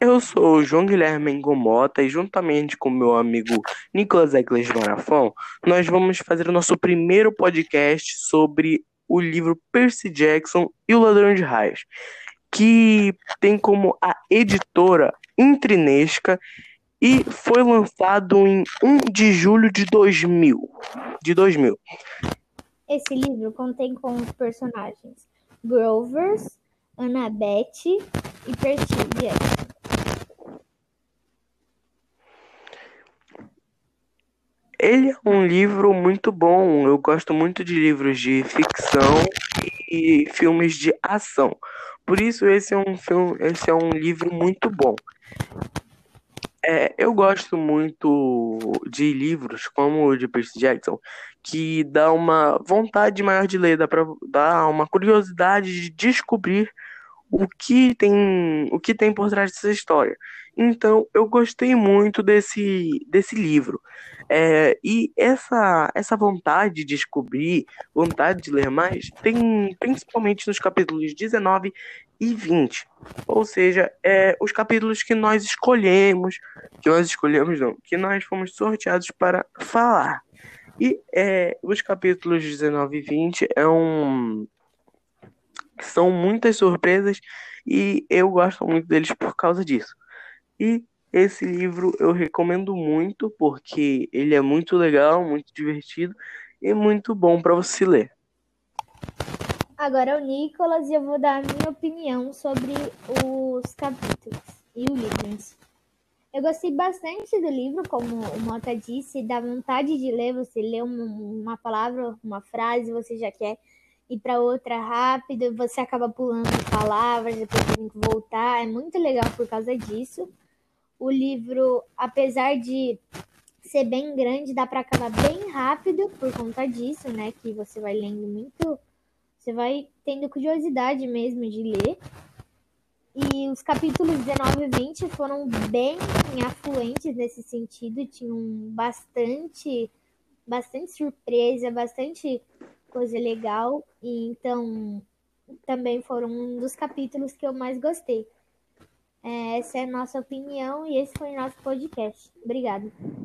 Eu sou o João Guilherme Engomota e juntamente com meu amigo Nicolas Egles Marafon, nós vamos fazer o nosso primeiro podcast sobre o livro Percy Jackson e o Ladrão de Raios, que tem como a editora Intrinesca e foi lançado em 1 de julho de 2000. De 2000. Esse livro contém como personagens Grovers, Annabeth e Percy Jackson. Ele é um livro muito bom. Eu gosto muito de livros de ficção e filmes de ação. Por isso esse é um filme, esse é um livro muito bom. É, eu gosto muito de livros como o de Percy Jackson, que dá uma vontade maior de ler, dá para dar uma curiosidade de descobrir o que tem, o que tem por trás dessa história. Então, eu gostei muito desse, desse livro. É, e essa, essa vontade de descobrir, vontade de ler mais, tem principalmente nos capítulos 19 e 20. Ou seja, é, os capítulos que nós escolhemos, que nós escolhemos não, que nós fomos sorteados para falar. E é, os capítulos 19 e 20 é um, são muitas surpresas e eu gosto muito deles por causa disso. E esse livro eu recomendo muito porque ele é muito legal, muito divertido e muito bom para você ler. Agora é o Nicolas e eu vou dar a minha opinião sobre os capítulos e o livro. Eu gostei bastante do livro, como o Mota disse, dá vontade de ler, você lê uma palavra, uma frase, você já quer ir para outra rápido, você acaba pulando palavras, depois tem que voltar. É muito legal por causa disso. O livro, apesar de ser bem grande, dá para acabar bem rápido por conta disso, né? Que você vai lendo muito, você vai tendo curiosidade mesmo de ler. E os capítulos 19 e 20 foram bem afluentes nesse sentido, tinham bastante bastante surpresa, bastante coisa legal. E então também foram um dos capítulos que eu mais gostei. É, essa é a nossa opinião e esse foi o nosso podcast. Obrigada.